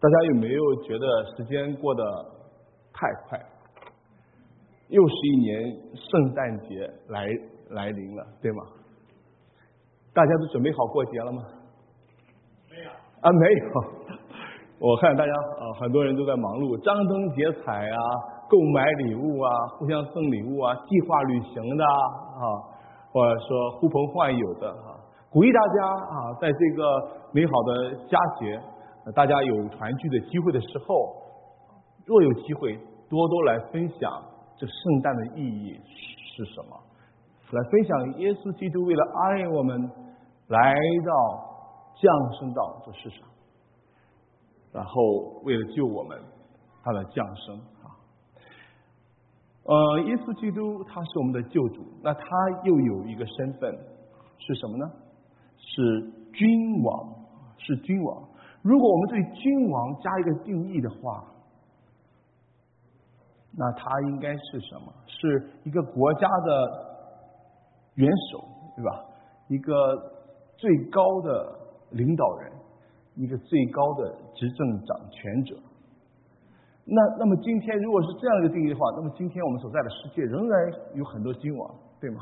大家有没有觉得时间过得太快？又是一年圣诞节来来临了，对吗？大家都准备好过节了吗？没有啊，没有。我看大家啊，很多人都在忙碌，张灯结彩啊，购买礼物啊，互相送礼物啊，计划旅行的啊，或者说呼朋唤友的啊，鼓励大家啊，在这个美好的佳节，大家有团聚的机会的时候，若有机会，多多来分享这圣诞的意义是什么，来分享耶稣基督为了爱我们来到降生到这世上。然后为了救我们，他的降生啊，呃，耶稣基督他是我们的救主，那他又有一个身份是什么呢？是君王，是君王。如果我们对君王加一个定义的话，那他应该是什么？是一个国家的元首，对吧？一个最高的领导人。一个最高的执政掌权者。那那么今天如果是这样一个定义的话，那么今天我们所在的世界仍然有很多君王，对吗？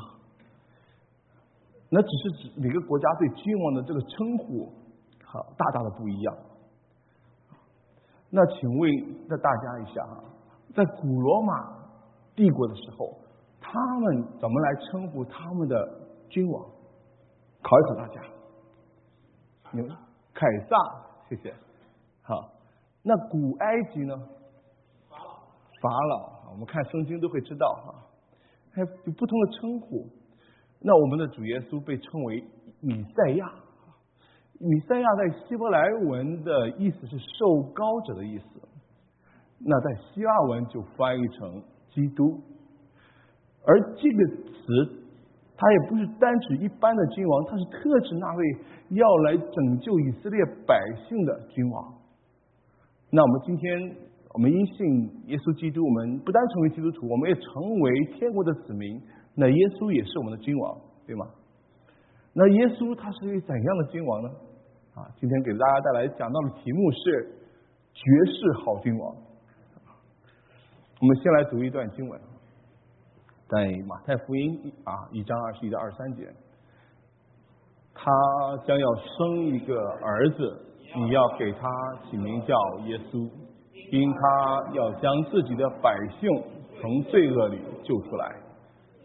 那只是指每个国家对君王的这个称呼，好大大的不一样。那请问那大家一下啊，在古罗马帝国的时候，他们怎么来称呼他们的君王？考一考大家，你们。凯撒，谢谢。好，那古埃及呢？法老。法老，我们看圣经都会知道哈，还有不同的称呼。那我们的主耶稣被称为米赛亚，以赛亚在希伯来文的意思是受高者的意思，那在希腊文就翻译成基督，而这个词。它也不是单指一般的君王，它是特指那位要来拯救以色列百姓的君王。那我们今天，我们因信耶稣基督，我们不单成为基督徒，我们也成为天国的子民。那耶稣也是我们的君王，对吗？那耶稣他是一位怎样的君王呢？啊，今天给大家带来讲到的题目是绝世好君王。我们先来读一段经文。在马太福音啊一章二十一到二十三节，他将要生一个儿子，你要给他起名叫耶稣，因他要将自己的百姓从罪恶里救出来。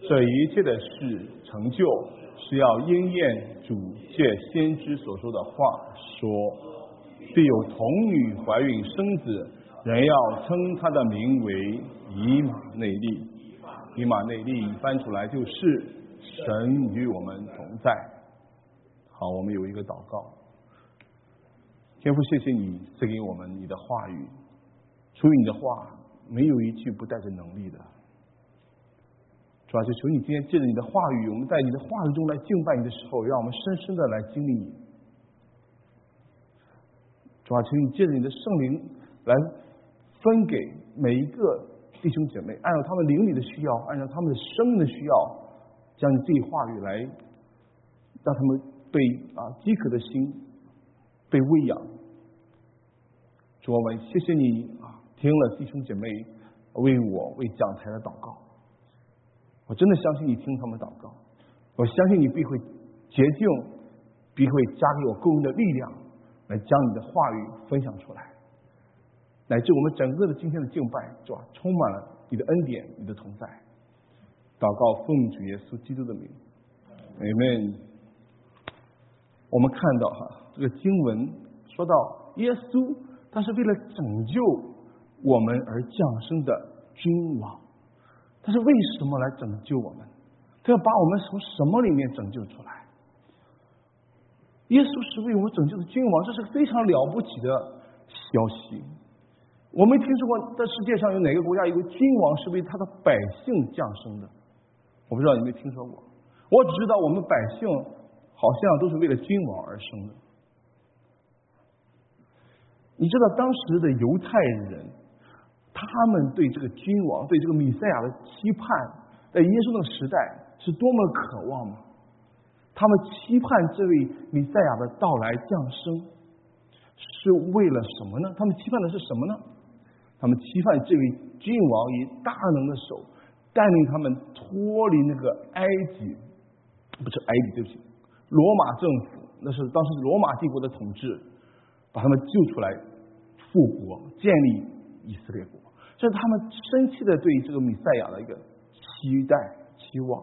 这一切的事成就，是要应验主借先知所说的话，说必有童女怀孕生子，人要称他的名为以马内利。以马内利翻出来就是神与我们同在。好，我们有一个祷告。天父，谢谢你赐给我们你的话语，出于你的话，没有一句不带着能力的。主要就求你今天借着你的话语，我们在你的话语中来敬拜你的时候，让我们深深的来经历你。主要请你借着你的圣灵来分给每一个。弟兄姐妹，按照他们灵里的需要，按照他们的生命的需要，将你自己话语来，让他们被啊饥渴的心被喂养。主啊，我们谢谢你啊，听了弟兄姐妹为我为讲台的祷告，我真的相信你听他们祷告，我相信你必会洁净，必会加给我够用的力量，来将你的话语分享出来。乃至我们整个的今天的敬拜，是吧？充满了你的恩典，你的同在。祷告奉主耶稣基督的名，Amen。我们看到哈，这个经文说到耶稣，他是为了拯救我们而降生的君王。他是为什么来拯救我们？他要把我们从什么里面拯救出来？耶稣是为我们拯救的君王，这是非常了不起的消息。我没听说过，在世界上有哪个国家有个君王是为他的百姓降生的？我不知道有没有听说过。我只知道我们百姓好像都是为了君王而生的。你知道当时的犹太人，他们对这个君王、对这个米赛亚的期盼，在耶稣那个时代是多么渴望吗？他们期盼这位米赛亚的到来降生。是为了什么呢？他们期盼的是什么呢？他们期盼这位君王以大能的手带领他们脱离那个埃及，不是埃及，对不起，罗马政府，那是当时罗马帝国的统治，把他们救出来，复国，建立以色列国。这是他们深切的对这个米赛亚的一个期待、期望。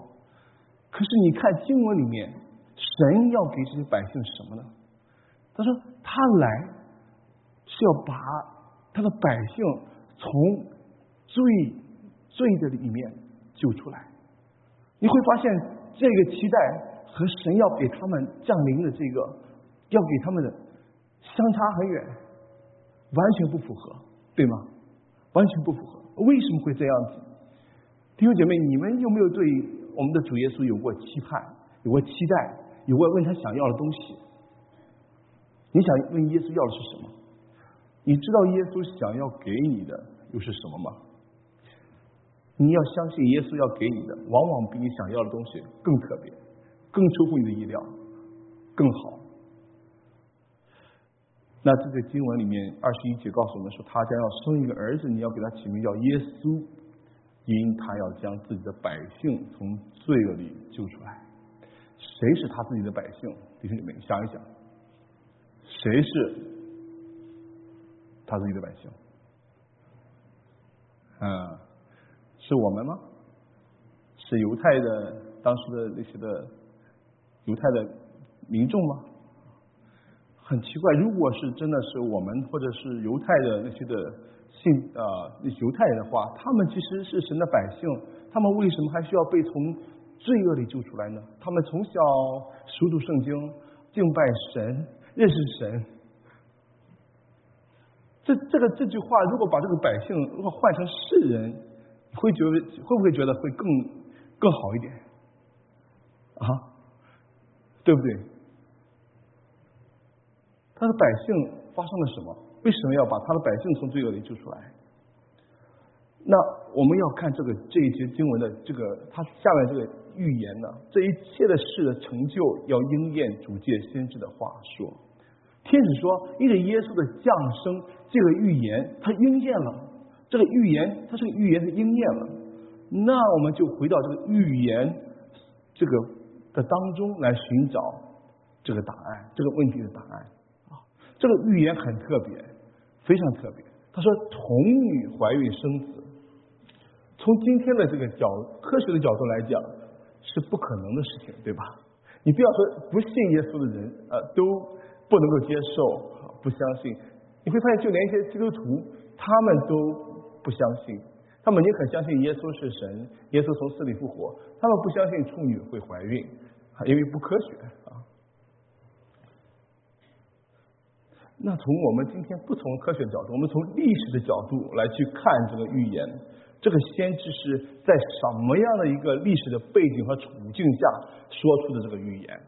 可是你看经文里面，神要给这些百姓什么呢？他说他来是要把他的百姓从罪罪的里面救出来。你会发现这个期待和神要给他们降临的这个要给他们的相差很远，完全不符合，对吗？完全不符合。为什么会这样子？弟兄姐妹，你们有没有对我们的主耶稣有过期盼、有过期待、有过问他想要的东西？你想问耶稣要的是什么？你知道耶稣想要给你的又是什么吗？你要相信耶稣要给你的，往往比你想要的东西更特别，更出乎你的意料，更好。那这个经文里面二十一节告诉我们说，他将要生一个儿子，你要给他起名叫耶稣，因他要将自己的百姓从罪恶里救出来。谁是他自己的百姓？弟兄姐妹，想一想，谁是他自己的百姓？嗯，是我们吗？是犹太的当时的那些的犹太的民众吗？很奇怪，如果是真的是我们或者是犹太的那些的信啊，犹太人的话，他们其实是神的百姓，他们为什么还需要被从罪恶里救出来呢？他们从小熟读圣经，敬拜神，认识神。这这个这句话，如果把这个百姓如果换成世人，会觉得会不会觉得会更更好一点？啊，对不对？他的百姓发生了什么？为什么要把他的百姓从罪恶里救出来？那我们要看这个这一节经文的这个他下面这个预言呢？这一切的事的成就要应验主借先知的话说。天使说，因着耶稣的降生，这个预言它应验了。这个预言，它这个预言是应验了。那我们就回到这个预言这个的当中来寻找这个答案，这个问题的答案。这个预言很特别，非常特别。他说，童女怀孕生子，从今天的这个角科学的角度来讲，是不可能的事情，对吧？你不要说不信耶稣的人，呃，都不能够接受，不相信。你会发现，就连一些基督徒，他们都不相信。他们宁可相信耶稣是神，耶稣从死里复活，他们不相信处女会怀孕，因为不科学。那从我们今天不从科学角度，我们从历史的角度来去看这个预言，这个先知是在什么样的一个历史的背景和处境下说出的这个预言？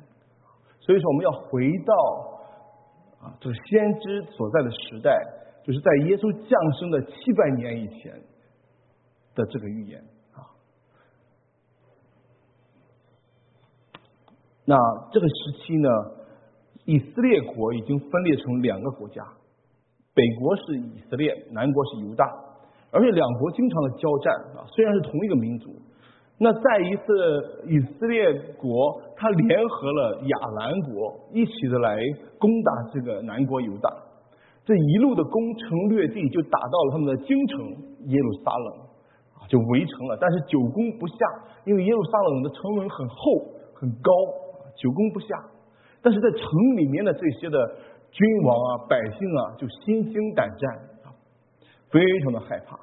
所以说，我们要回到啊，这个先知所在的时代，就是在耶稣降生的七百年以前的这个预言啊。那这个时期呢？以色列国已经分裂成两个国家，北国是以色列，南国是犹大，而且两国经常的交战啊。虽然是同一个民族，那在一次以色列国，他联合了亚兰国，一起的来攻打这个南国犹大，这一路的攻城略地，就打到了他们的京城耶路撒冷啊，就围城了。但是久攻不下，因为耶路撒冷的城门很厚很高，久攻不下。但是在城里面的这些的君王啊、百姓啊，就心惊胆战啊，非常的害怕。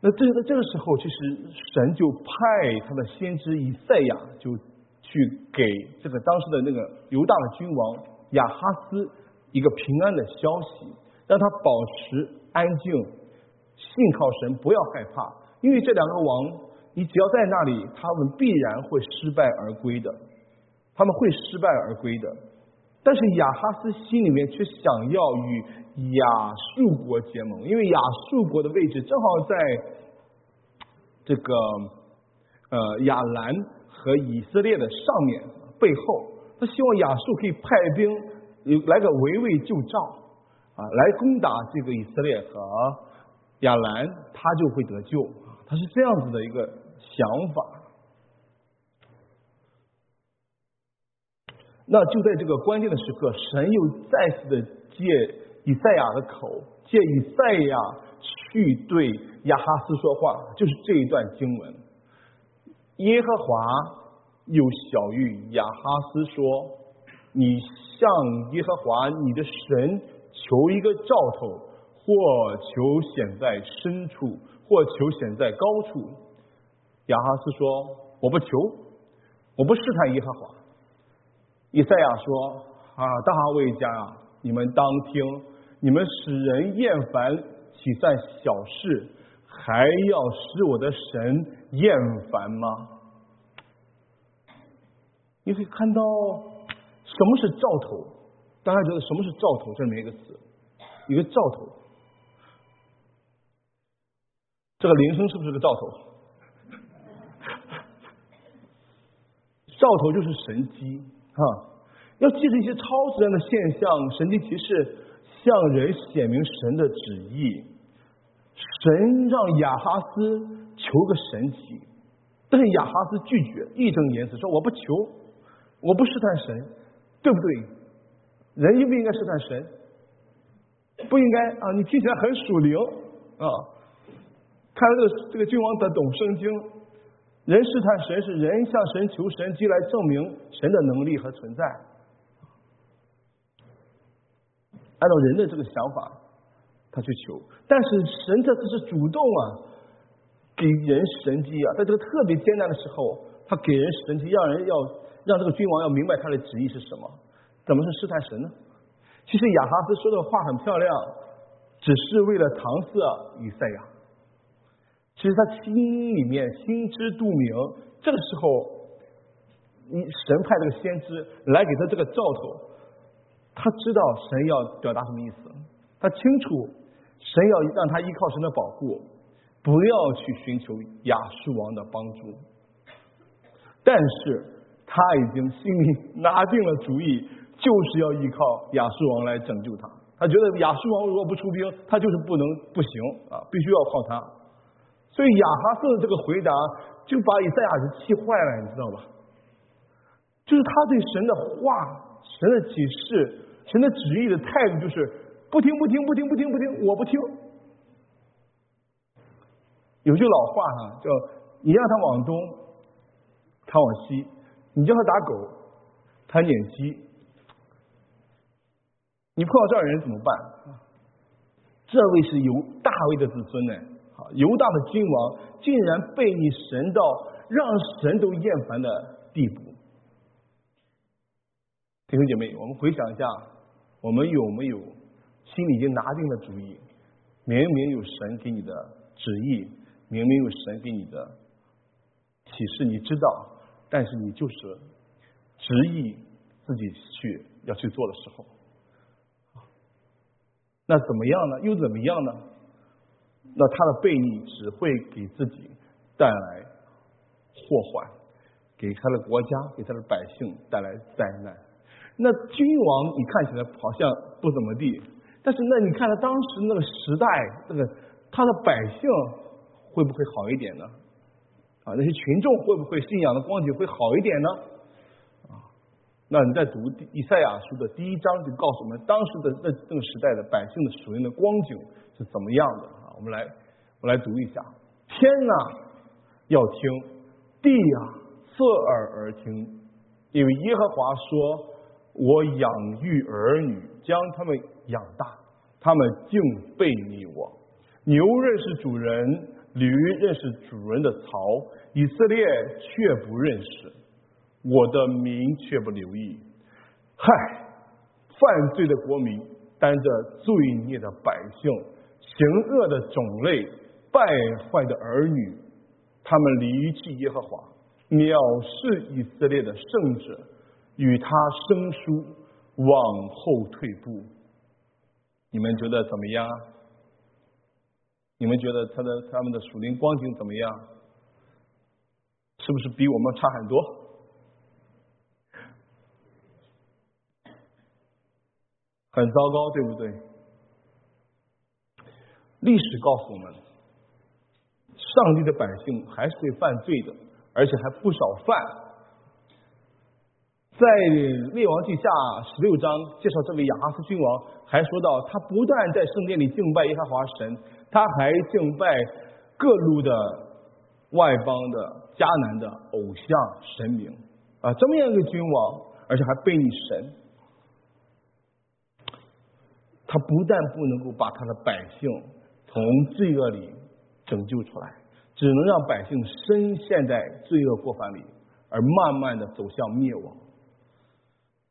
那这在这个时候，其实神就派他的先知以赛亚，就去给这个当时的那个犹大的君王亚哈斯一个平安的消息，让他保持安静，信靠神，不要害怕，因为这两个王，你只要在那里，他们必然会失败而归的。他们会失败而归的，但是亚哈斯心里面却想要与亚述国结盟，因为亚述国的位置正好在这个呃亚兰和以色列的上面背后，他希望亚述可以派兵来个围魏救赵啊，来攻打这个以色列和亚兰，他就会得救。他是这样子的一个想法。那就在这个关键的时刻，神又再次的借以赛亚的口，借以赛亚去对亚哈斯说话，就是这一段经文。耶和华又小谕亚哈斯说：“你向耶和华你的神求一个兆头，或求显在深处，或求显在高处。”亚哈斯说：“我不求，我不试探耶和华。”以赛亚说：“啊，大卫家啊，你们当听，你们使人厌烦，岂算小事？还要使我的神厌烦吗？”你可以看到什么是兆头？大家觉得什么是兆头？这里面一个词，一个兆头。这个铃声是不是个兆头？兆头就是神机。啊，要记着一些超自然的现象、神迹奇事，向人显明神的旨意。神让亚哈斯求个神奇，但是亚哈斯拒绝，义正言辞说：“我不求，我不试探神，对不对？人应不应该试探神？不应该啊！你听起来很属灵啊！看来这个这个君王的懂圣经。”人试探神是人向神求神迹来证明神的能力和存在。按照人的这个想法，他去求，但是神这次是主动啊，给人神迹啊，在这个特别艰难的时候，他给人神迹，让人要让这个君王要明白他的旨意是什么。怎么是试探神呢？其实亚哈斯说的话很漂亮，只是为了搪塞以赛亚。其实他心里面心知肚明，这个时候，你神派这个先知来给他这个兆头，他知道神要表达什么意思，他清楚神要让他依靠神的保护，不要去寻求亚述王的帮助，但是他已经心里拿定了主意，就是要依靠亚述王来拯救他。他觉得亚述王如果不出兵，他就是不能不行啊，必须要靠他。所以亚哈斯的这个回答就把以赛亚人气坏了，你知道吧？就是他对神的话、神的启示、神的旨意的态度，就是不听、不听、不听、不听、不听，我不听。有句老话哈，叫你让他往东，他往西；你叫他打狗，他撵鸡。你碰到这样人怎么办？这位是有大卫的子孙呢。犹大的君王竟然被你神到让神都厌烦的地步，弟兄姐妹，我们回想一下，我们有没有心里已经拿定了主意？明明有神给你的旨意，明明有神给你的启示，你知道，但是你就是执意自己去要去做的时候，那怎么样呢？又怎么样呢？那他的背逆只会给自己带来祸患，给他的国家、给他的百姓带来灾难。那君王你看起来好像不怎么地，但是那你看他当时那个时代，那个他的百姓会不会好一点呢？啊，那些群众会不会信仰的光景会好一点呢？啊，那你在读以赛亚书的第一章就告诉我们，当时的那那个时代的百姓的属灵的光景是怎么样的。我们来，我来读一下：天呐，要听；地啊，侧耳而听。因为耶和华说：“我养育儿女，将他们养大，他们竟背逆我。牛认识主人，驴认识主人的槽，以色列却不认识，我的民却不留意。嗨，犯罪的国民，担着罪孽的百姓。”行恶的种类，败坏的儿女，他们离弃耶和华，藐视以色列的圣者，与他生疏，往后退步。你们觉得怎么样？你们觉得他的他们的属灵光景怎么样？是不是比我们差很多？很糟糕，对不对？历史告诉我们，上帝的百姓还是会犯罪的，而且还不少犯。在列王记下十六章介绍这位亚哈斯君王，还说到他不但在圣殿里敬拜耶和华神，他还敬拜各路的外邦的迦南的偶像神明啊，这么样一个君王，而且还背逆神，他不但不能够把他的百姓从罪恶里拯救出来，只能让百姓深陷在罪恶过犯里，而慢慢的走向灭亡。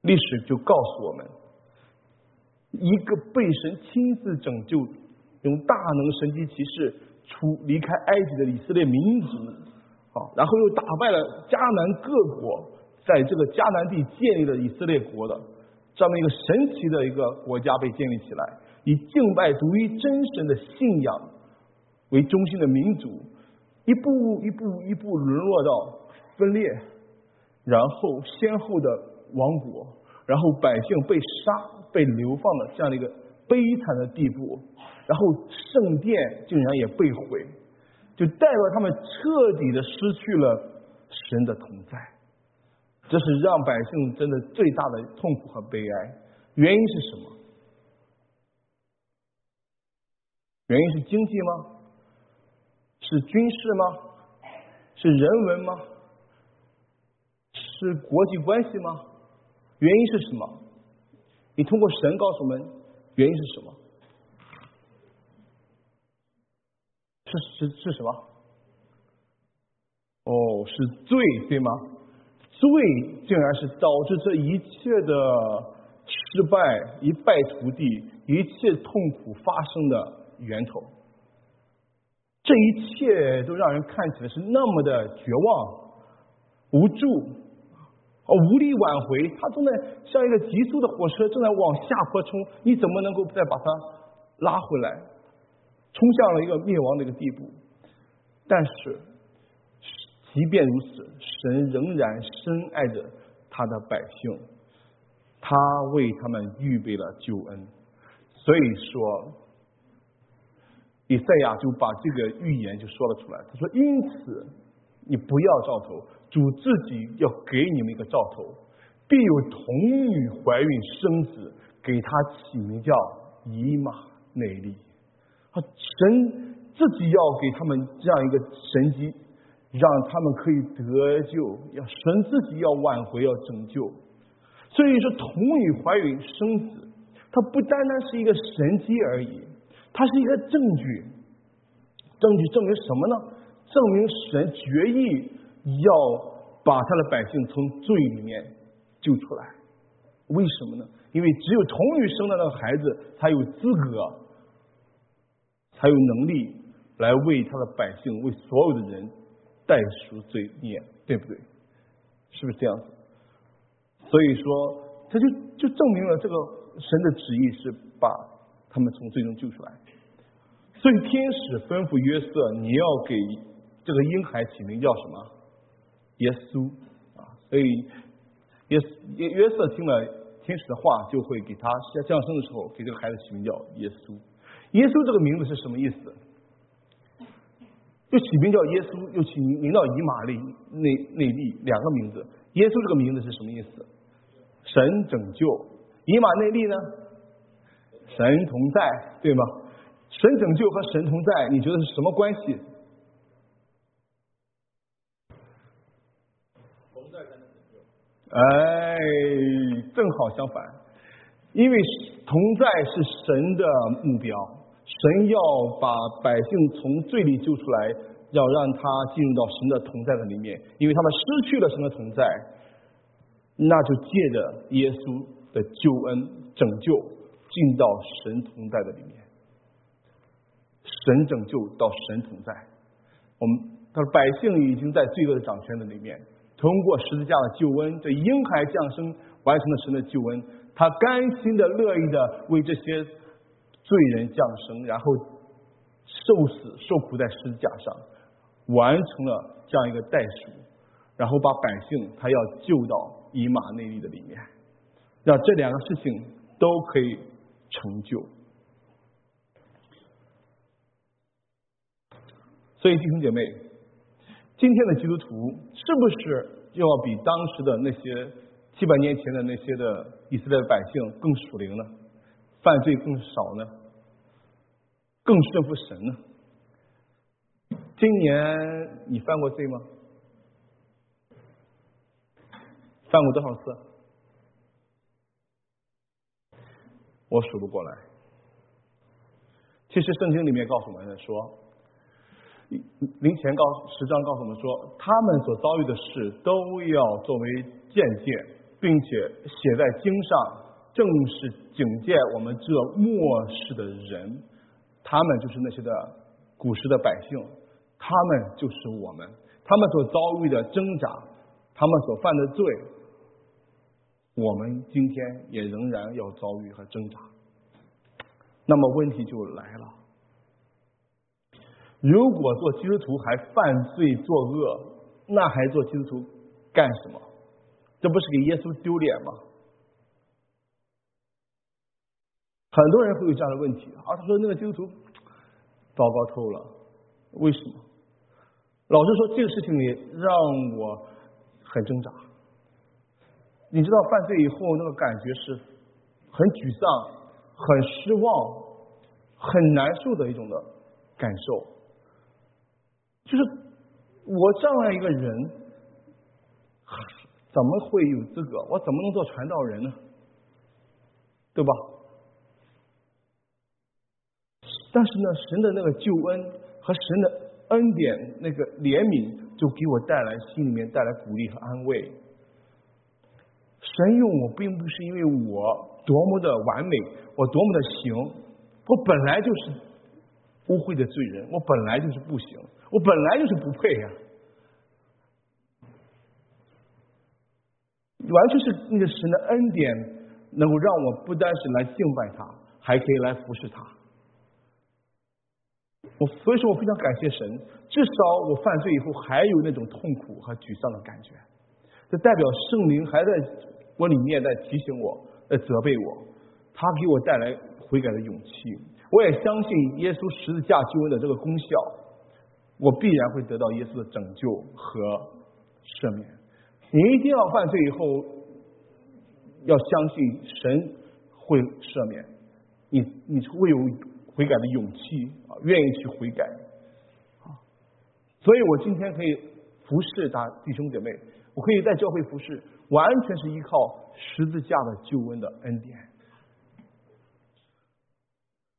历史就告诉我们，一个被神亲自拯救、用大能神迹骑士出离开埃及的以色列民族，啊，然后又打败了迦南各国，在这个迦南地建立了以色列国的这么一个神奇的一个国家被建立起来，以敬拜独一真神的信仰为中心的民族，一步一步一步沦落到分裂，然后先后的。亡国，然后百姓被杀、被流放的这样的一个悲惨的地步，然后圣殿竟然也被毁，就代表他们彻底的失去了神的同在，这是让百姓真的最大的痛苦和悲哀。原因是什么？原因是经济吗？是军事吗？是人文吗？是国际关系吗？原因是什么？你通过神告诉我们，原因是什么？是是是什么？哦，是罪，对吗？罪竟然是导致这一切的失败、一败涂地、一切痛苦发生的源头。这一切都让人看起来是那么的绝望、无助。哦，无力挽回，他正在像一个急速的火车正在往下坡冲，你怎么能够再把它拉回来？冲向了一个灭亡的一个地步。但是，即便如此，神仍然深爱着他的百姓，他为他们预备了救恩。所以说，以赛亚就把这个预言就说了出来。他说：“因此，你不要兆头。”主自己要给你们一个兆头，必有童女怀孕生子，给他起名叫以马内利。啊，神自己要给他们这样一个神迹，让他们可以得救。要神自己要挽回，要拯救。所以说，童女怀孕生子，它不单单是一个神迹而已，它是一个证据。证据证明什么呢？证明神决意。要把他的百姓从罪里面救出来，为什么呢？因为只有童女生的那个孩子才有资格，才有能力来为他的百姓、为所有的人代赎罪孽，对不对？是不是这样子？所以说，他就就证明了这个神的旨意是把他们从罪中救出来。所以天使吩咐约瑟，你要给这个婴孩起名叫什么？耶稣啊，所以耶约约瑟听了天使的话，就会给他降生的时候给这个孩子起名叫耶稣。耶稣这个名字是什么意思？又起名叫耶稣，又起名名叫以马内内内利，两个名字。耶稣这个名字是什么意思？神拯救。以马内利呢？神同在，对吗？神拯救和神同在，你觉得是什么关系？同在才能拯救哎，正好相反，因为同在是神的目标，神要把百姓从罪里救出来，要让他进入到神的同在的里面，因为他们失去了神的同在，那就借着耶稣的救恩拯救进到神同在的里面，神拯救到神同在，我们他说百姓已经在罪恶的掌权的里面。通过十字架的救恩，这婴孩降生完成了神的救恩，他甘心的、乐意的为这些罪人降生，然后受死、受苦在十字架上，完成了这样一个代赎，然后把百姓他要救到以马内利的里面，让这两个事情都可以成就。所以弟兄姐妹，今天的基督徒是不是要比当时的那些七百年前的那些的以色列的百姓更属灵呢？犯罪更少呢？更顺服神呢？今年你犯过罪吗？犯过多少次？我数不过来。其实圣经里面告诉我们说。灵前告十章告诉我们说，他们所遭遇的事都要作为见解，并且写在经上，正是警戒我们这末世的人。他们就是那些的古时的百姓，他们就是我们，他们所遭遇的挣扎，他们所犯的罪，我们今天也仍然要遭遇和挣扎。那么问题就来了。如果做基督徒还犯罪作恶，那还做基督徒干什么？这不是给耶稣丢脸吗？很多人会有这样的问题啊，他说那个基督徒糟糕透了，为什么？老实说，这个事情里让我很挣扎。你知道，犯罪以后那个感觉是很沮丧、很失望、很难受的一种的感受。就是我这样一个人，怎么会有资格？我怎么能做传道人呢？对吧？但是呢，神的那个救恩和神的恩典，那个怜悯，就给我带来心里面带来鼓励和安慰。神用我，并不是因为我多么的完美，我多么的行，我本来就是污秽的罪人，我本来就是不行。我本来就是不配呀，完全是那个神的恩典，能够让我不单是来敬拜他，还可以来服侍他。我所以说我非常感谢神，至少我犯罪以后还有那种痛苦和沮丧的感觉，这代表圣灵还在我里面在提醒我，在责备我，他给我带来悔改的勇气。我也相信耶稣十字架救恩的这个功效。我必然会得到耶稣的拯救和赦免。你一定要犯罪以后，要相信神会赦免你，你会有悔改的勇气啊，愿意去悔改啊。所以我今天可以服侍大弟兄姐妹，我可以在教会服侍，完全是依靠十字架的救恩的恩典。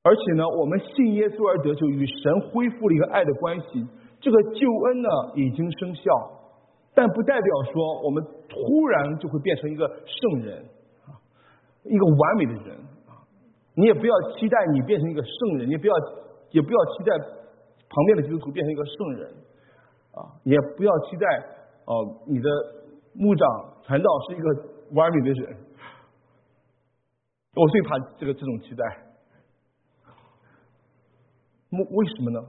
而且呢，我们信耶稣而得救，与神恢复了一个爱的关系。这个救恩呢已经生效，但不代表说我们突然就会变成一个圣人，一个完美的人啊。你也不要期待你变成一个圣人，你不要也不要期待旁边的基督徒变成一个圣人啊，也不要期待哦你的牧长传道是一个完美的人。我最怕这个这种期待。为为什么呢？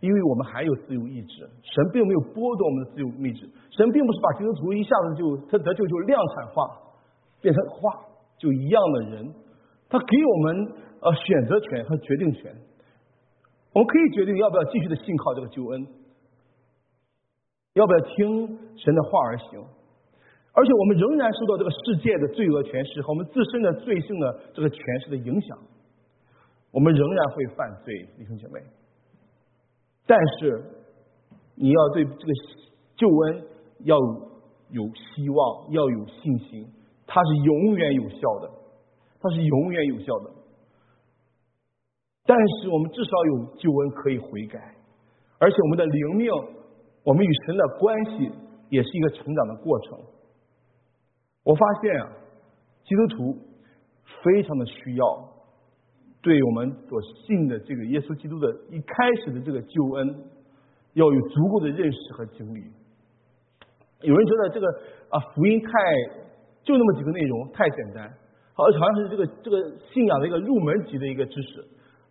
因为我们还有自由意志，神并没有剥夺我们的自由意志，神并不是把基督徒一下子就他得救就量产化，变成化就一样的人，他给我们呃选择权和决定权，我们可以决定要不要继续的信靠这个救恩，要不要听神的话而行。而且我们仍然受到这个世界的罪恶权势和我们自身的罪性的这个权势的影响，我们仍然会犯罪，弟兄姐妹。但是你要对这个救恩要有希望，要有信心，它是永远有效的，它是永远有效的。但是我们至少有救恩可以悔改，而且我们的灵命，我们与神的关系也是一个成长的过程。我发现啊，基督徒非常的需要对我们所信的这个耶稣基督的一开始的这个救恩，要有足够的认识和经历。有人觉得这个啊福音太就那么几个内容太简单，好好像是这个这个信仰的一个入门级的一个知识。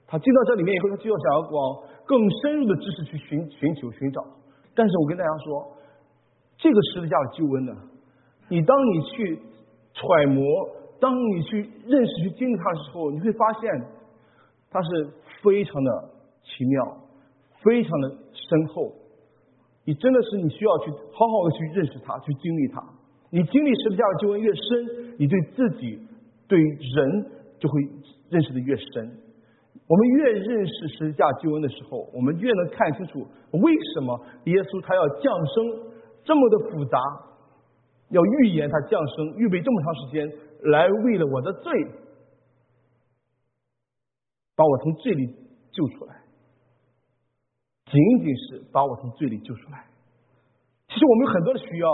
他进到这里面以后，他就要想要往更深入的知识去寻寻求寻找。但是我跟大家说，这个十字架的救恩呢？你当你去揣摩，当你去认识、去经历它的时候，你会发现它是非常的奇妙，非常的深厚。你真的是你需要去好好的去认识它，去经历它。你经历十字架的救恩越深，你对自己、对人就会认识的越深。我们越认识十字架救恩的时候，我们越能看清楚为什么耶稣他要降生这么的复杂，要预言他降生，预备这么长时间来为了我的罪，把我从罪里救出来，仅仅是把我从罪里救出来。其实我们有很多的需要，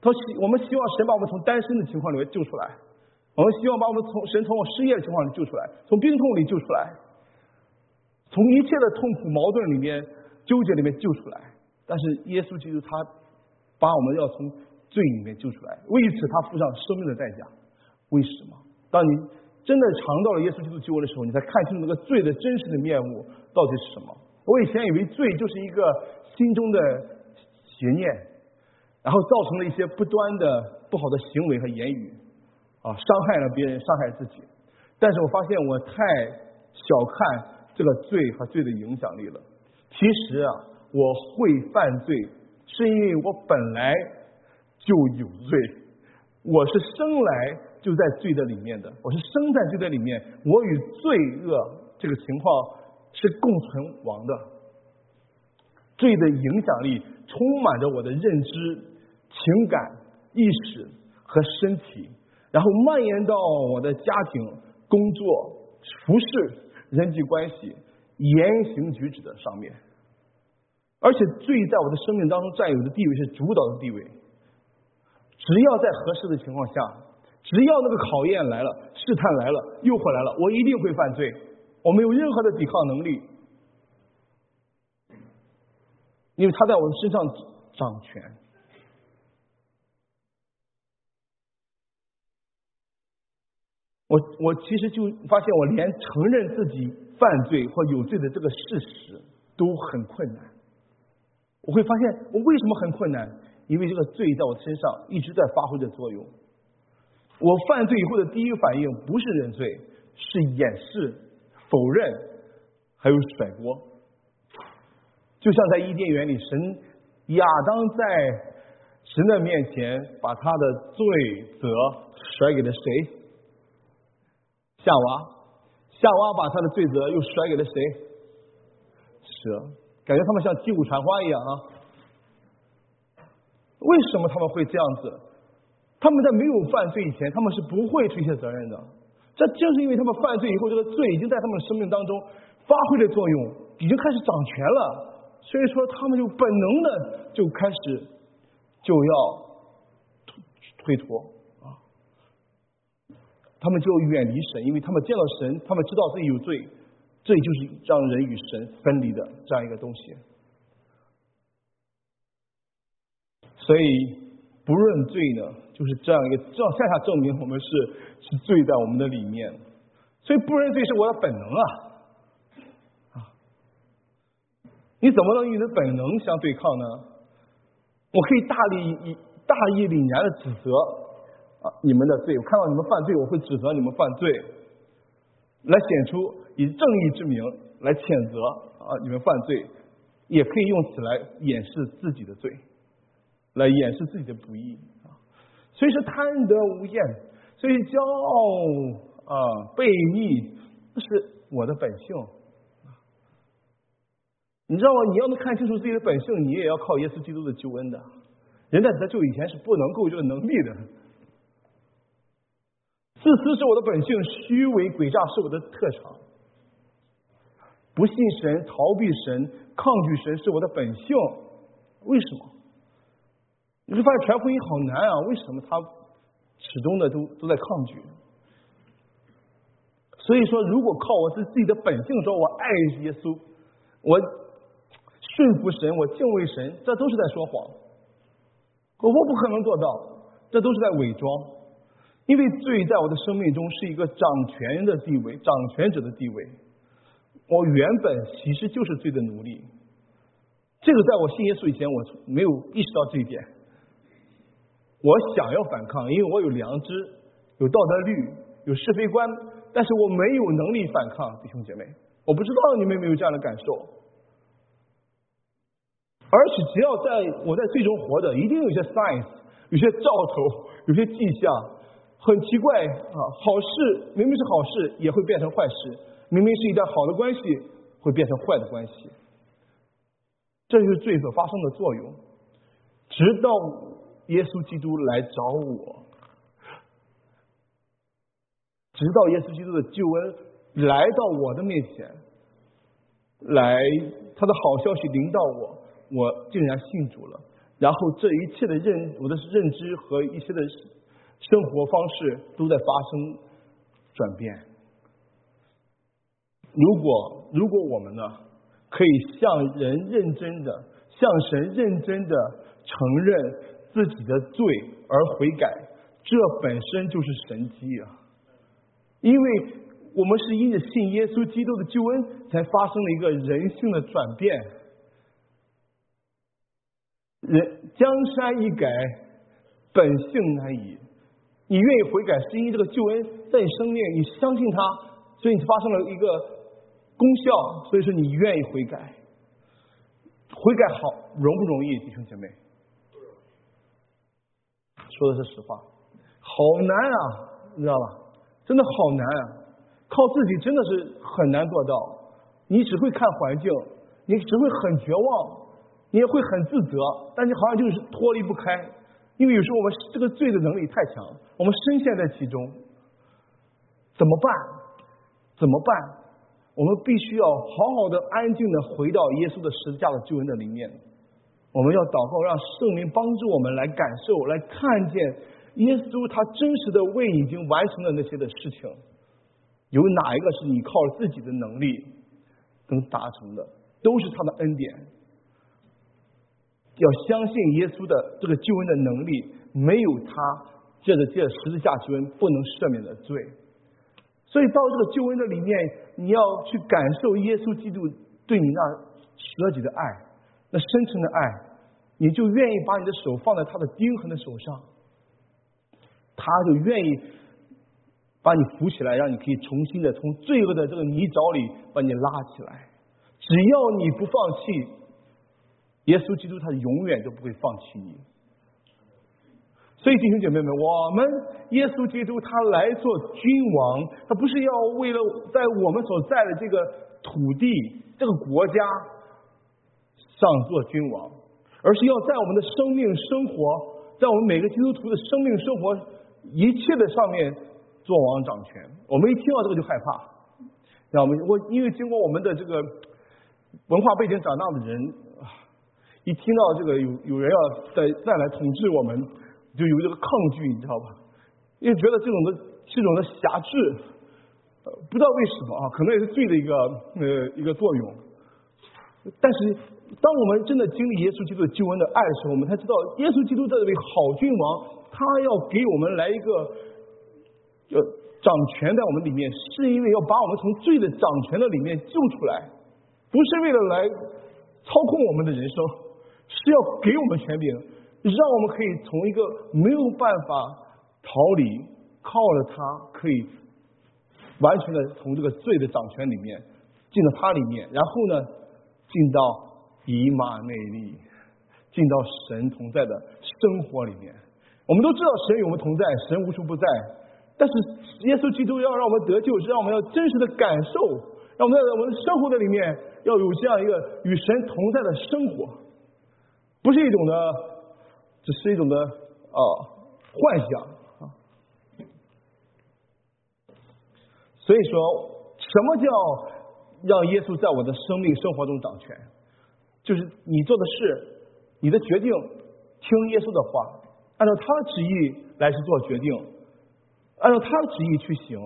他希我们希望神把我们从单身的情况里面救出来。我们希望把我们从神从我失业的情况里救出来，从病痛里救出来，从一切的痛苦、矛盾里面、纠结里面救出来。但是耶稣基督他把我们要从罪里面救出来，为此他付上生命的代价。为什么？当你真的尝到了耶稣基督救恩的时候，你才看清楚那个罪的真实的面目到底是什么。我以前以为罪就是一个心中的邪念，然后造成了一些不端的不好的行为和言语。啊，伤害了别人，伤害自己。但是我发现我太小看这个罪和罪的影响力了。其实啊，我会犯罪，是因为我本来就有罪。我是生来就在罪的里面的，我是生在罪的里面。我与罪恶这个情况是共存亡的。罪的影响力充满着我的认知、情感、意识和身体。然后蔓延到我的家庭、工作、服饰、人际关系、言行举止的上面，而且罪在我的生命当中占有的地位是主导的地位。只要在合适的情况下，只要那个考验来了、试探来了、诱惑来了，我一定会犯罪。我没有任何的抵抗能力，因为他在我的身上掌权。我我其实就发现，我连承认自己犯罪或有罪的这个事实都很困难。我会发现，我为什么很困难？因为这个罪在我身上一直在发挥着作用。我犯罪以后的第一个反应不是认罪，是掩饰、否认，还有甩锅。就像在伊甸园里，神亚当在神的面前把他的罪责甩给了谁？夏娃，夏娃把他的罪责又甩给了谁？蛇，感觉他们像击鼓传花一样啊！为什么他们会这样子？他们在没有犯罪以前，他们是不会推卸责任的。这正是因为他们犯罪以后，这个罪已经在他们生命当中发挥了作用，已经开始掌权了，所以说他们就本能的就开始就要推脱啊。他们就远离神，因为他们见到神，他们知道自己有罪，这就是让人与神分离的这样一个东西。所以不认罪呢，就是这样一个，这样恰恰证明我们是是罪在我们的里面。所以不认罪是我的本能啊啊！你怎么能与你的本能相对抗呢？我可以大力以大义凛然的指责。啊！你们的罪，我看到你们犯罪，我会指责你们犯罪，来显出以正义之名来谴责啊！你们犯罪，也可以用此来掩饰自己的罪，来掩饰自己的不义啊！所以说贪得无厌，所以骄傲啊、悖逆，这是我的本性。你知道吗？你要能看清楚自己的本性，你也要靠耶稣基督的救恩的。人在得救以前是不能够有这个能力的。自私是我的本性，虚伪诡诈是我的特长。不信神、逃避神、抗拒神是我的本性。为什么？你会发现传福音好难啊！为什么他始终的都都在抗拒？所以说，如果靠我自自己的本性说，我爱耶稣，我顺服神，我敬畏神，这都是在说谎。我不可能做到，这都是在伪装。因为罪在我的生命中是一个掌权的地位，掌权者的地位。我原本其实就是罪的奴隶。这个在我信耶稣以前，我没有意识到这一点。我想要反抗，因为我有良知、有道德律、有是非观，但是我没有能力反抗，弟兄姐妹，我不知道你们有没有这样的感受。而且只要在我在最终活着，一定有些 signs，有些兆头，有些迹象，很奇怪啊！好事明明是好事，也会变成坏事；明明是一段好的关系，会变成坏的关系。这就是罪所发生的作用。直到耶稣基督来找我，直到耶稣基督的救恩来到我的面前，来他的好消息临到我，我竟然信主了。然后这一切的认我的认知和一些的生活方式都在发生转变。如果如果我们呢，可以向人认真的，向神认真的承认自己的罪而悔改，这本身就是神迹啊！因为我们是因着信耶稣基督的救恩，才发生了一个人性的转变。人江山易改，本性难移。你愿意悔改，是因为这个救恩在你生命，你相信他，所以你发生了一个功效，所以说你愿意悔改。悔改好容不容易，弟兄姐妹？说的是实话，好难啊，你知道吧？真的好难啊！靠自己真的是很难做到。你只会看环境，你只会很绝望。你也会很自责，但你好像就是脱离不开，因为有时候我们这个罪的能力太强，我们深陷在其中，怎么办？怎么办？我们必须要好好的、安静的回到耶稣的十字架的救恩的里面。我们要祷告，让圣灵帮助我们来感受、来看见耶稣他真实的为已经完成的那些的事情，有哪一个是你靠自己的能力能达成的？都是他的恩典。要相信耶稣的这个救恩的能力，没有他借着借十字架救恩不能赦免的罪。所以到这个救恩的里面，你要去感受耶稣基督对你那舍己的爱，那深沉的爱，你就愿意把你的手放在他的钉痕的手上，他就愿意把你扶起来，让你可以重新的从罪恶的这个泥沼里把你拉起来。只要你不放弃。耶稣基督他永远都不会放弃你，所以弟兄姐妹们，我们耶稣基督他来做君王，他不是要为了在我们所在的这个土地、这个国家上做君王，而是要在我们的生命生活，在我们每个基督徒的生命生活一切的上面做王掌权。我们一听到这个就害怕，那我们我因为经过我们的这个文化背景长大的人。一听到这个有有人要再再来统治我们，就有这个抗拒，你知道吧？因为觉得这种的这种的辖制，不知道为什么啊，可能也是罪的一个呃一个作用。但是，当我们真的经历耶稣基督的救恩的爱的时候，我们才知道，耶稣基督这位好君王，他要给我们来一个呃掌权在我们里面，是因为要把我们从罪的掌权的里面救出来，不是为了来操控我们的人生。是要给我们权柄，让我们可以从一个没有办法逃离，靠着他可以完全的从这个罪的掌权里面进到他里面，然后呢进到以马内利，进到神同在的生活里面。我们都知道神与我们同在，神无处不在。但是耶稣基督要让我们得救，是让我们要真实的感受，让我们在我们的生活的里面要有这样一个与神同在的生活。不是一种的，只是一种的啊幻想啊。所以说，什么叫让耶稣在我的生命生活中掌权？就是你做的事，你的决定，听耶稣的话，按照他的旨意来去做决定，按照他的旨意去行。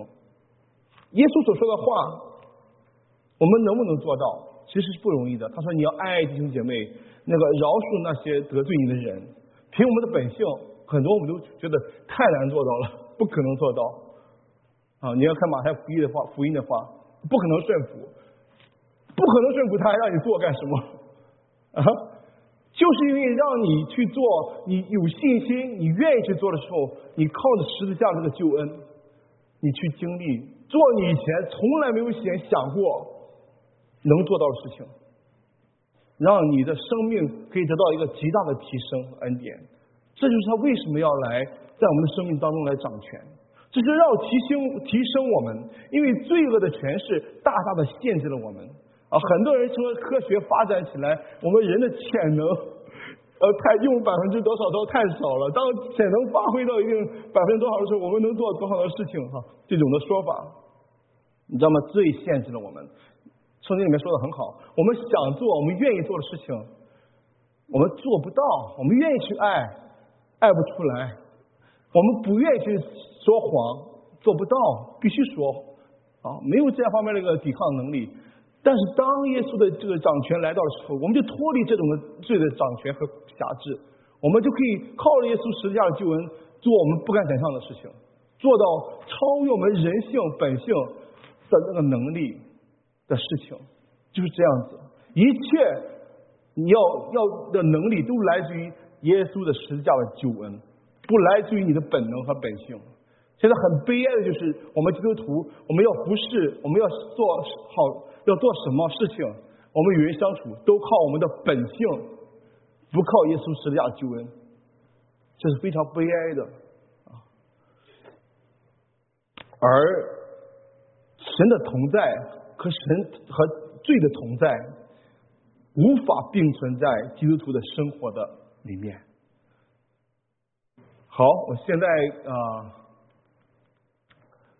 耶稣所说的话，我们能不能做到？其实是不容易的。他说：“你要爱弟兄姐妹。”那个饶恕那些得罪你的人，凭我们的本性，很多我们都觉得太难做到了，不可能做到。啊，你要看马太福音的话，福音的话，不可能顺服，不可能顺服他，还让你做干什么？啊，就是因为让你去做，你有信心，你愿意去做的时候，你靠着十字架这个救恩，你去经历做你以前从来没有想想过能做到的事情，让你的生命可以得到一个极大的提升和恩典。这就是他为什么要来在我们的生命当中来掌权，这是要提升提升我们，因为罪恶的权势大大的限制了我们啊！很多人说科学发展起来，我们人的潜能呃太用百分之多少都太少了，当潜能发挥到一定百分之多少的时候，我们能做多少的事情哈？这种的说法，你知道吗？最限制了我们。圣经里面说的很好，我们想做，我们愿意做的事情，我们做不到，我们愿意去爱，爱不出来。我们不愿意去说谎，做不到，必须说啊，没有这方面的一个抵抗能力。但是当耶稣的这个掌权来到的时候，我们就脱离这种的罪的掌权和辖制，我们就可以靠着耶稣十字架的救恩，做我们不敢想象的事情，做到超越我们人性本性的那个能力的事情，就是这样子。一切你要要的能力都来自于耶稣的十字架的救恩。不来自于你的本能和本性。现在很悲哀的就是，我们基督徒，我们要服侍，我们要做好，要做什么事情，我们与人相处都靠我们的本性，不靠耶稣十字架救恩，这是非常悲哀的啊。而神的同在和神和罪的同在，无法并存在基督徒的生活的里面。好，我现在啊，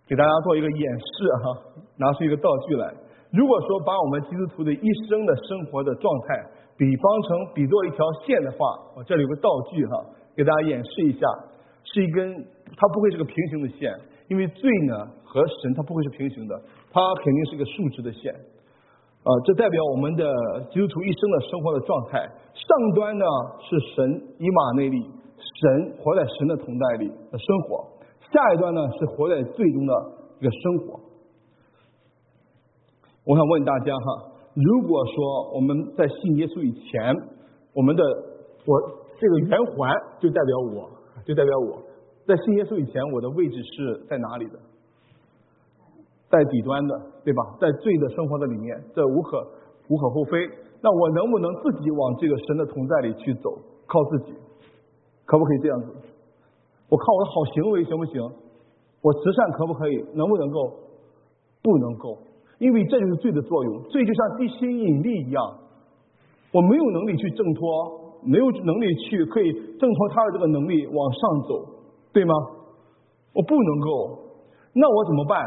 给大家做一个演示哈，拿出一个道具来。如果说把我们基督徒的一生的生活的状态比方成比作一条线的话，我这里有个道具哈，给大家演示一下，是一根，它不会是个平行的线，因为罪呢和神它不会是平行的，它肯定是个竖直的线。啊，这代表我们的基督徒一生的生活的状态。上端呢是神以马内利。神活在神的同在里的生活，下一段呢是活在最终的一个生活。我想问大家哈，如果说我们在信耶稣以前，我们的我这个圆环就代表我，就代表我在信耶稣以前，我的位置是在哪里的？在底端的，对吧？在罪的生活的里面，这无可无可厚非。那我能不能自己往这个神的同在里去走？靠自己？可不可以这样子？我靠我的好行为行不行？我慈善可不可以？能不能够？不能够，因为这就是罪的作用。罪就像地心引力一样，我没有能力去挣脱，没有能力去可以挣脱他的这个能力往上走，对吗？我不能够，那我怎么办？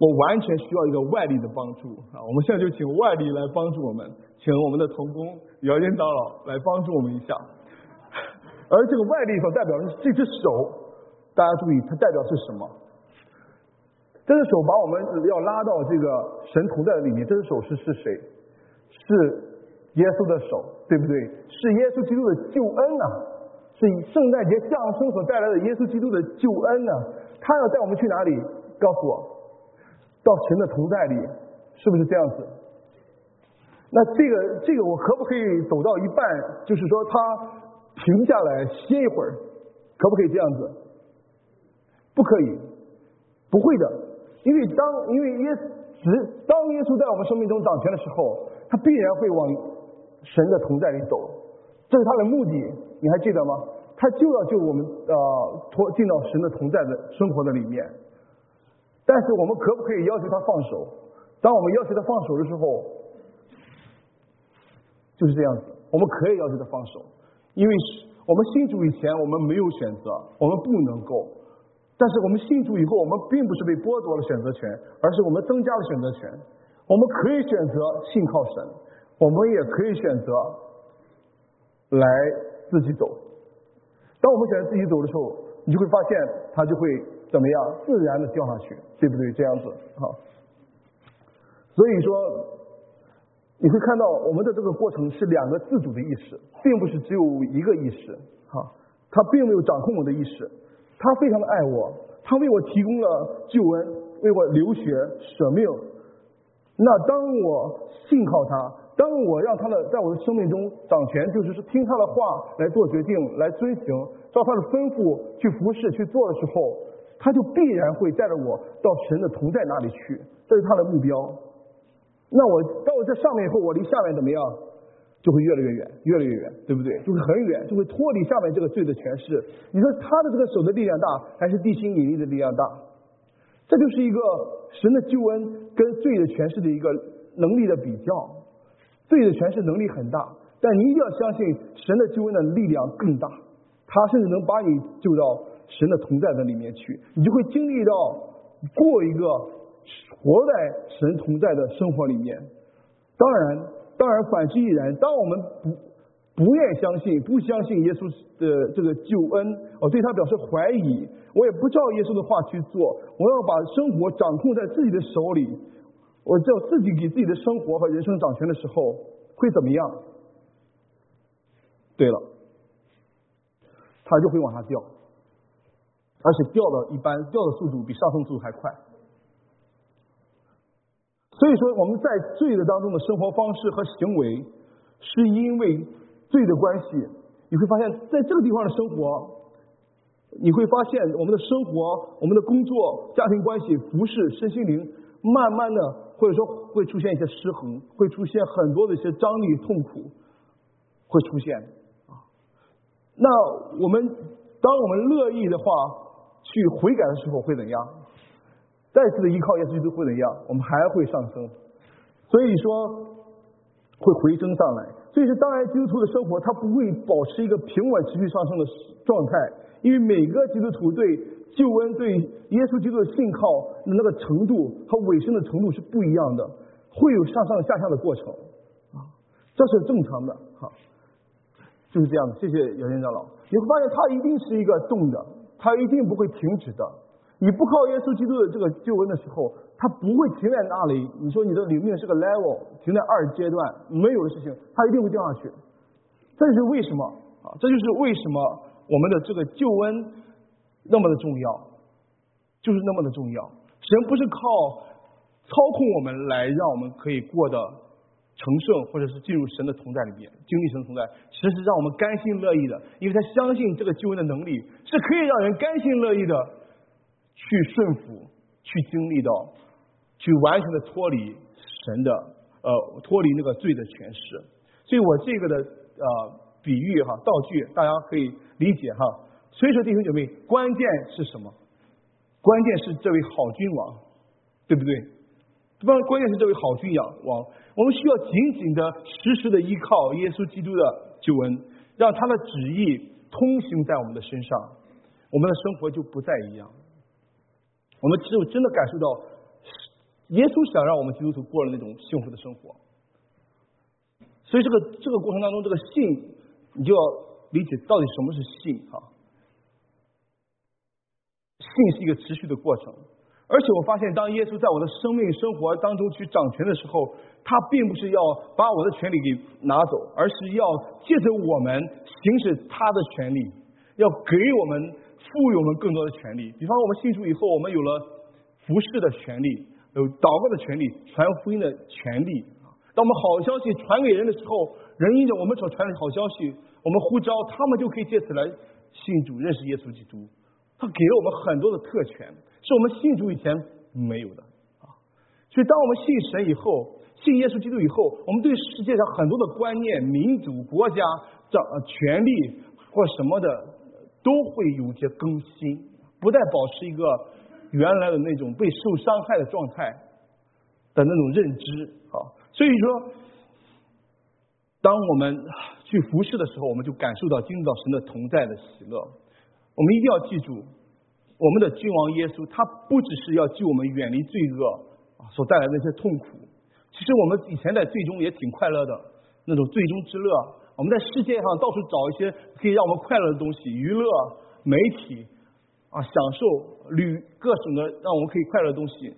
我完全需要一个外力的帮助啊！我们现在就请外力来帮助我们，请我们的同工姚建长老来帮助我们一下。而这个外力所代表的是这只手，大家注意，它代表是什么？这只手把我们要拉到这个神同在里面，这只手是是谁？是耶稣的手，对不对？是耶稣基督的救恩啊！是圣诞节降生所带来的耶稣基督的救恩呢？他要带我们去哪里？告诉我，到神的同在里，是不是这样子？那这个这个我可不可以走到一半？就是说他。停下来歇一会儿，可不可以这样子？不可以，不会的，因为当因为耶只当耶稣在我们生命中掌权的时候，他必然会往神的同在里走，这是他的目的，你还记得吗？他就要救我们呃脱进到神的同在的生活的里面。但是我们可不可以要求他放手？当我们要求他放手的时候，就是这样子，我们可以要求他放手。因为我们信主以前，我们没有选择，我们不能够；但是我们信主以后，我们并不是被剥夺了选择权，而是我们增加了选择权。我们可以选择信靠神，我们也可以选择来自己走。当我们选择自己走的时候，你就会发现，它就会怎么样？自然的掉下去，对不对？这样子，好。所以说。你会看到我们的这个过程是两个自主的意识，并不是只有一个意识，哈，他并没有掌控我的意识，他非常的爱我，他为我提供了救恩，为我流血舍命。那当我信靠他，当我让他的在我的生命中掌权，就是听他的话来做决定，来遵行，照他的吩咐去服侍去做的时候，他就必然会带着我到神的同在那里去，这是他的目标。那我到了这上面以后，我离下面怎么样？就会越来越远，越来越远，对不对？就会很远，就会脱离下面这个罪的权势。你说他的这个手的力量大，还是地心引力的力量大？这就是一个神的救恩跟罪的权势的一个能力的比较。罪的权势能力很大，但你一定要相信神的救恩的力量更大，他甚至能把你救到神的同在的里面去，你就会经历到过一个活在神同在的生活里面。当然，当然反之亦然。当我们不不愿相信、不相信耶稣的这个救恩，我对他表示怀疑，我也不照耶稣的话去做，我要把生活掌控在自己的手里。我只有自己给自己的生活和人生掌权的时候，会怎么样？对了，它就会往下掉，而且掉的一般掉的速度比上升速度还快。所以说，我们在罪的当中的生活方式和行为，是因为罪的关系。你会发现在这个地方的生活，你会发现我们的生活、我们的工作、家庭关系、服饰、身心灵，慢慢的。或者说会出现一些失衡，会出现很多的一些张力、痛苦，会出现啊。那我们当我们乐意的话去悔改的时候会怎样？再次的依靠耶稣基督会怎样？我们还会上升，所以说会回升上来。所以说，当然基督徒的生活他不会保持一个平稳、持续上升的状态，因为每个基督徒对。救恩对耶稣基督的信靠那个程度和尾声的程度是不一样的，会有上上下下的过程啊，这是正常的哈，就是这样。谢谢姚建长老，你会发现它一定是一个动的，它一定不会停止的。你不靠耶稣基督的这个救恩的时候，它不会停在那里。你说你的灵命是个 level，停在二阶段没有的事情，它一定会掉下去。这就是为什么啊？这就是为什么我们的这个救恩。那么的重要，就是那么的重要。神不是靠操控我们来让我们可以过得成圣，或者是进入神的同在里面，经历神的同在，其实是让我们甘心乐意的，因为他相信这个救恩的能力是可以让人甘心乐意的去顺服，去经历到，去完全的脱离神的呃脱离那个罪的权势。所以我这个的呃比喻哈道具，大家可以理解哈。所以说，弟兄姐妹，关键是什么？关键是这位好君王，对不对？关关键是这位好君王，我们需要紧紧的、时时的依靠耶稣基督的救恩，让他的旨意通行在我们的身上，我们的生活就不再一样。我们只有真的感受到，耶稣想让我们基督徒过了那种幸福的生活。所以，这个这个过程当中，这个信，你就要理解到底什么是信啊？信是一个持续的过程，而且我发现，当耶稣在我的生命生活当中去掌权的时候，他并不是要把我的权利给拿走，而是要借着我们行使他的权利，要给我们赋予我们更多的权利。比方，我们信主以后，我们有了服侍的权利，有祷告的权利，传福音的权利。当我们好消息传给人的时候，人因着我们所传的好消息，我们呼召他们就可以借此来信主，认识耶稣基督。他给了我们很多的特权，是我们信主以前没有的啊。所以，当我们信神以后，信耶稣基督以后，我们对世界上很多的观念、民族、国家、这权利或什么的，都会有些更新，不再保持一个原来的那种被受伤害的状态的那种认知啊。所以说，当我们去服侍的时候，我们就感受到、经历到神的同在的喜乐。我们一定要记住，我们的君王耶稣，他不只是要救我们远离罪恶啊所带来的那些痛苦。其实我们以前在最终也挺快乐的，那种最终之乐。我们在世界上到处找一些可以让我们快乐的东西，娱乐、媒体啊，享受旅各种的让我们可以快乐的东西。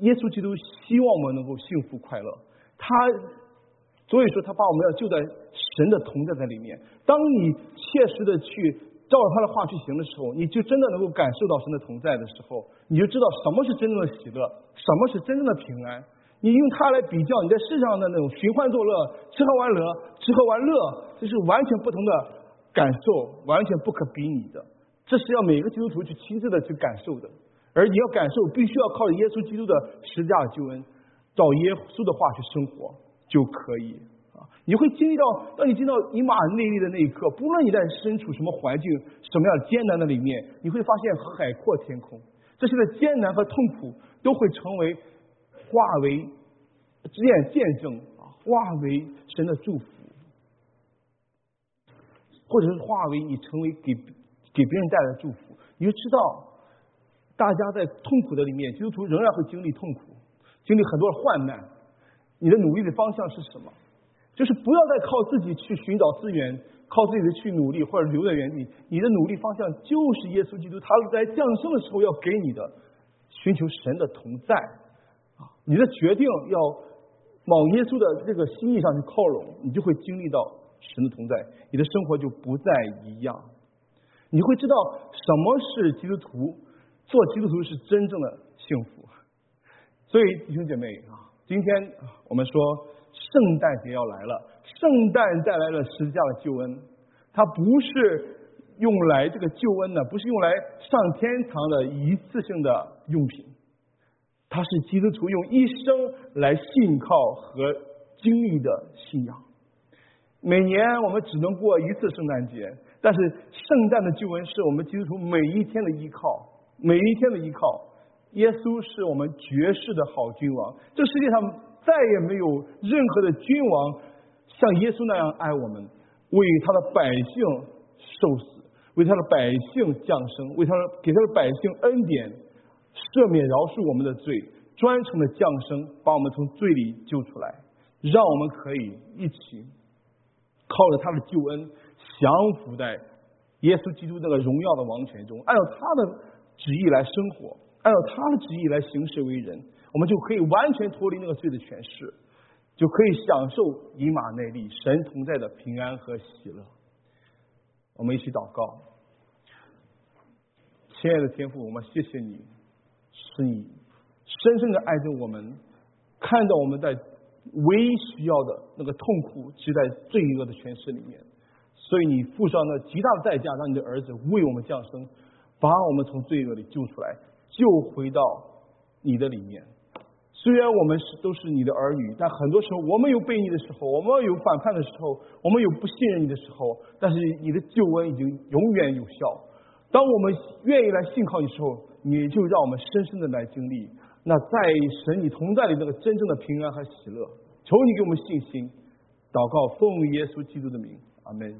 耶稣基督希望我们能够幸福快乐，他所以说他把我们要救在神的同在在里面。当你切实的去。照着他的话去行的时候，你就真的能够感受到神的同在的时候，你就知道什么是真正的喜乐，什么是真正的平安。你用它来比较你在世上的那种寻欢作乐、吃喝玩乐、吃喝玩乐，这是完全不同的感受，完全不可比拟的。这是要每个基督徒去亲自的去感受的，而你要感受，必须要靠着耶稣基督的十字架救恩，照耶稣的话去生活就可以啊。你会经历到，当你进到尼马内利的那一刻，不论你在身处什么环境、什么样艰难的里面，你会发现海阔天空。这些的艰难和痛苦都会成为化为见见证啊，化为神的祝福，或者是化为你成为给给别人带来的祝福。你就知道，大家在痛苦的里面，基督徒仍然会经历痛苦，经历很多的患难。你的努力的方向是什么？就是不要再靠自己去寻找资源，靠自己的去努力或者留在原地。你的努力方向就是耶稣基督，他在降生的时候要给你的，寻求神的同在啊！你的决定要往耶稣的这个心意上去靠拢，你就会经历到神的同在，你的生活就不再一样。你会知道什么是基督徒，做基督徒是真正的幸福。所以弟兄姐妹啊，今天我们说。圣诞节要来了，圣诞带来了十字架的救恩，它不是用来这个救恩的，不是用来上天堂的一次性的用品，它是基督徒用一生来信靠和经历的信仰。每年我们只能过一次圣诞节，但是圣诞的救恩是我们基督徒每一天的依靠，每一天的依靠。耶稣是我们绝世的好君王，这世界上。再也没有任何的君王像耶稣那样爱我们，为他的百姓受死，为他的百姓降生，为他的给他的百姓恩典，赦免饶恕我们的罪，专程的降生，把我们从罪里救出来，让我们可以一起靠着他的救恩降服在耶稣基督那个荣耀的王权中，按照他的旨意来生活，按照他的旨意来行事为人。我们就可以完全脱离那个罪的权势，就可以享受以马内利、神同在的平安和喜乐。我们一起祷告，亲爱的天父，我们谢谢你，是你深深的爱着我们，看到我们在唯一需要的那个痛苦，就在罪恶的权势里面，所以你付上了极大的代价，让你的儿子为我们降生，把我们从罪恶里救出来，救回到你的里面。虽然我们是都是你的儿女，但很多时候我们有背逆的时候，我们有反叛的时候，我们有不信任你的时候，但是你的救恩已经永远有效。当我们愿意来信靠你的时候，你就让我们深深的来经历那在神你同在里那个真正的平安和喜乐。求你给我们信心，祷告奉耶稣基督的名，阿门。